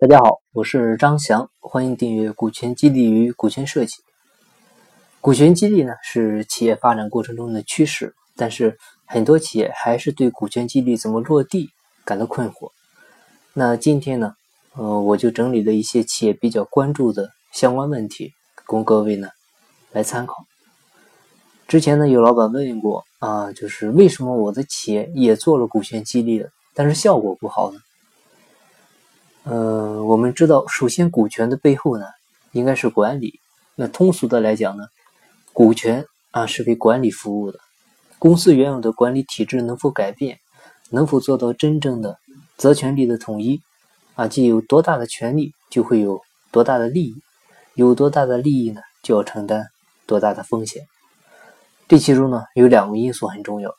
大家好，我是张翔，欢迎订阅《股权激励与股权设计》。股权激励呢是企业发展过程中的趋势，但是很多企业还是对股权激励怎么落地感到困惑。那今天呢，呃，我就整理了一些企业比较关注的相关问题，供各位呢来参考。之前呢，有老板问过啊，就是为什么我的企业也做了股权激励了，但是效果不好呢？我们知道，首先股权的背后呢，应该是管理。那通俗的来讲呢，股权啊是为管理服务的。公司原有的管理体制能否改变，能否做到真正的责权利的统一啊？即有多大的权利，就会有多大的利益；有多大的利益呢，就要承担多大的风险。这其中呢，有两个因素很重要。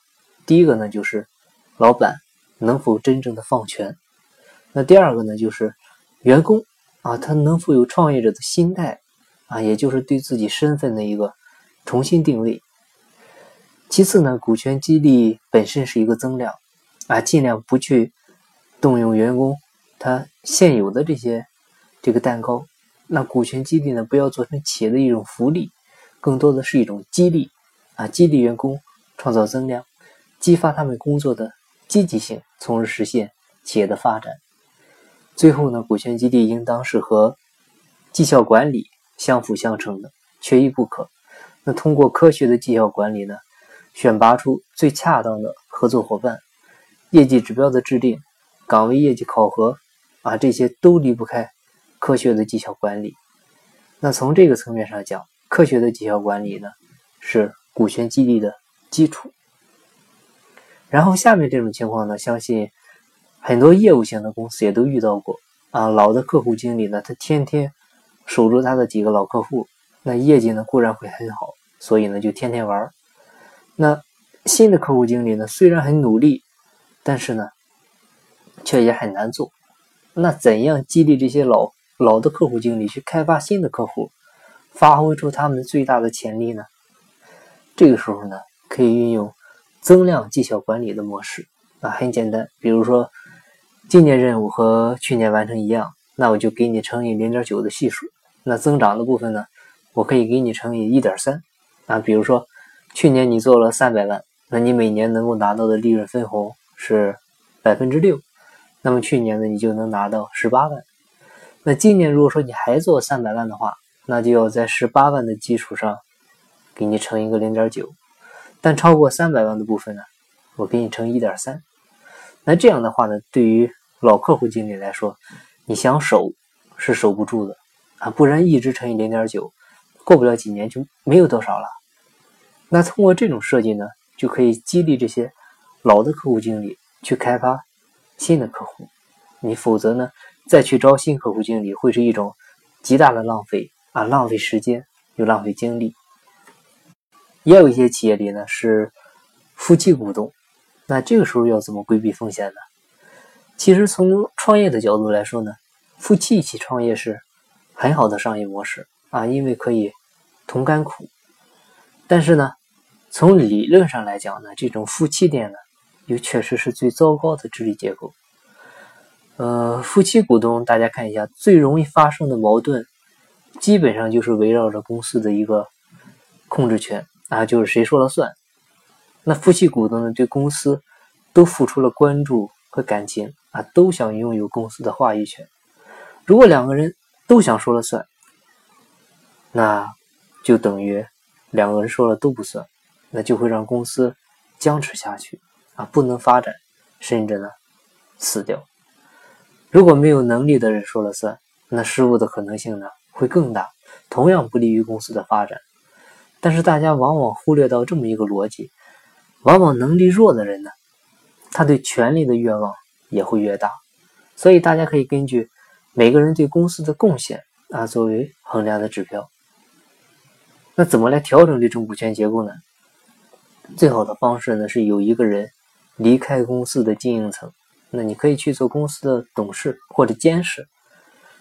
第一个呢，就是老板能否真正的放权。那第二个呢，就是员工啊，他能否有创业者的心态啊，也就是对自己身份的一个重新定位。其次呢，股权激励本身是一个增量啊，尽量不去动用员工他现有的这些这个蛋糕。那股权激励呢，不要做成企业的一种福利，更多的是一种激励啊，激励员工创造增量，激发他们工作的积极性，从而实现企业的发展。最后呢，股权激励应当是和绩效管理相辅相成的，缺一不可。那通过科学的绩效管理呢，选拔出最恰当的合作伙伴，业绩指标的制定，岗位业绩考核啊，这些都离不开科学的绩效管理。那从这个层面上讲，科学的绩效管理呢，是股权激励的基础。然后下面这种情况呢，相信。很多业务型的公司也都遇到过啊，老的客户经理呢，他天天守住他的几个老客户，那业绩呢固然会很好，所以呢就天天玩。那新的客户经理呢，虽然很努力，但是呢却也很难做。那怎样激励这些老老的客户经理去开发新的客户，发挥出他们最大的潜力呢？这个时候呢，可以运用增量绩效管理的模式啊，很简单，比如说。今年任务和去年完成一样，那我就给你乘以零点九的系数。那增长的部分呢，我可以给你乘以一点三。啊，比如说去年你做了三百万，那你每年能够拿到的利润分红是百分之六，那么去年呢，你就能拿到十八万。那今年如果说你还做三百万的话，那就要在十八万的基础上给你乘一个零点九。但超过三百万的部分呢，我给你乘一点三。那这样的话呢，对于老客户经理来说，你想守是守不住的啊，不然一直乘以零点九，过不了几年就没有多少了。那通过这种设计呢，就可以激励这些老的客户经理去开发新的客户。你否则呢，再去招新客户经理会是一种极大的浪费啊，浪费时间又浪费精力。也有一些企业里呢是夫妻股东，那这个时候要怎么规避风险呢？其实从创业的角度来说呢，夫妻一起创业是很好的商业模式啊，因为可以同甘苦。但是呢，从理论上来讲呢，这种夫妻店呢，又确实是最糟糕的治理结构。呃，夫妻股东，大家看一下，最容易发生的矛盾，基本上就是围绕着公司的一个控制权啊，就是谁说了算。那夫妻股东呢，对公司都付出了关注和感情。啊，都想拥有公司的话语权。如果两个人都想说了算，那就等于两个人说了都不算，那就会让公司僵持下去啊，不能发展，甚至呢死掉。如果没有能力的人说了算，那失误的可能性呢会更大，同样不利于公司的发展。但是大家往往忽略到这么一个逻辑：往往能力弱的人呢，他对权力的愿望。也会越大，所以大家可以根据每个人对公司的贡献啊作为衡量的指标。那怎么来调整这种股权结构呢？最好的方式呢是有一个人离开公司的经营层，那你可以去做公司的董事或者监事。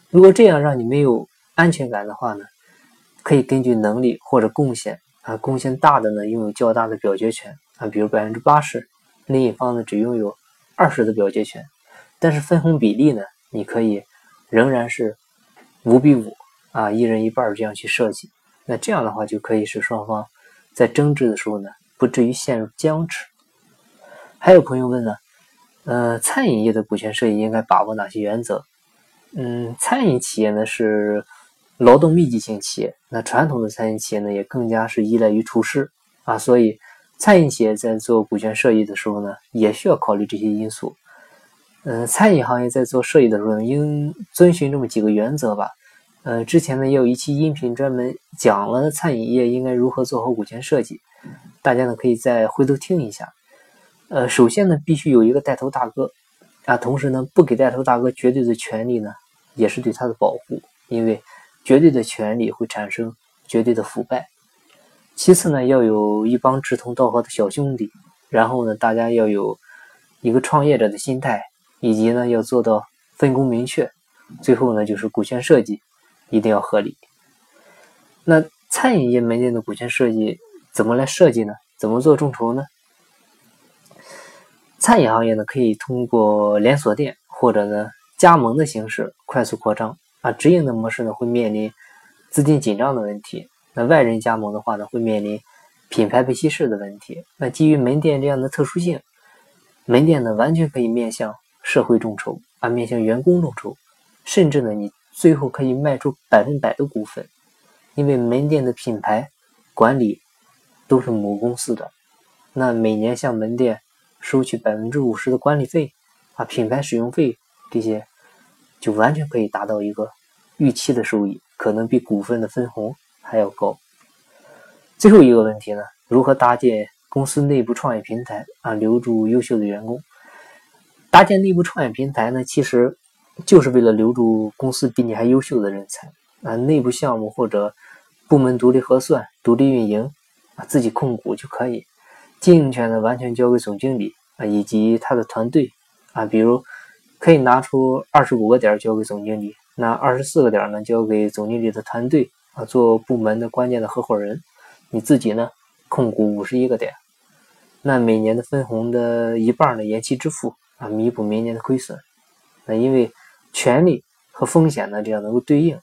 如果这样让你没有安全感的话呢，可以根据能力或者贡献啊，贡献大的呢拥有较大的表决权啊，比如百分之八十，另一方呢只拥有。二十的表决权，但是分红比例呢？你可以仍然是五比五啊，一人一半这样去设计。那这样的话就可以使双方在争执的时候呢，不至于陷入僵持。还有朋友问呢，呃，餐饮业的股权设计应该把握哪些原则？嗯，餐饮企业呢是劳动密集型企业，那传统的餐饮企业呢也更加是依赖于厨师啊，所以餐饮企业在做股权设计的时候呢，也需要考虑这些因素。嗯，餐饮行业在做设计的时候，应遵循这么几个原则吧。呃，之前呢也有一期音频专门讲了餐饮业应该如何做好股权设计，大家呢可以再回头听一下。呃，首先呢，必须有一个带头大哥啊，同时呢，不给带头大哥绝对的权利呢，也是对他的保护，因为绝对的权利会产生绝对的腐败。其次呢，要有一帮志同道合的小兄弟，然后呢，大家要有一个创业者的心态，以及呢，要做到分工明确。最后呢，就是股权设计一定要合理。那餐饮业门店的股权设计怎么来设计呢？怎么做众筹呢？餐饮行业呢，可以通过连锁店或者呢加盟的形式快速扩张啊。直营的模式呢，会面临资金紧张的问题。那外人加盟的话呢，会面临品牌被稀释的问题。那基于门店这样的特殊性，门店呢完全可以面向社会众筹啊，面向员工众筹，甚至呢你最后可以卖出百分百的股份，因为门店的品牌管理都是母公司的，那每年向门店。收取百分之五十的管理费啊，品牌使用费这些，就完全可以达到一个预期的收益，可能比股份的分红还要高。最后一个问题呢，如何搭建公司内部创业平台啊，留住优秀的员工？搭建内部创业平台呢，其实就是为了留住公司比你还优秀的人才啊，内部项目或者部门独立核算、独立运营啊，自己控股就可以。经营权呢，完全交给总经理啊，以及他的团队啊。比如，可以拿出二十五个点交给总经理，那二十四个点呢交给总经理的团队啊，做部门的关键的合伙人。你自己呢，控股五十一个点，那每年的分红的一半呢延期支付啊，弥补明年的亏损。那因为权利和风险呢这样能够对应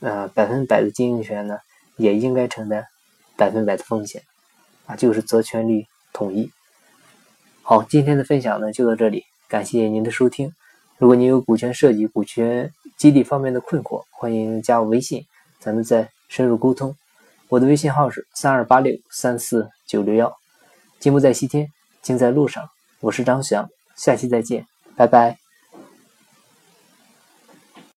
啊，百分百的经营权呢也应该承担百分百的风险。啊，就是责权利统一。好，今天的分享呢就到这里，感谢您的收听。如果您有股权设计、股权激励方面的困惑，欢迎加我微信，咱们再深入沟通。我的微信号是三二八六三四九六幺。金不在西天，金在路上。我是张翔，下期再见，拜拜。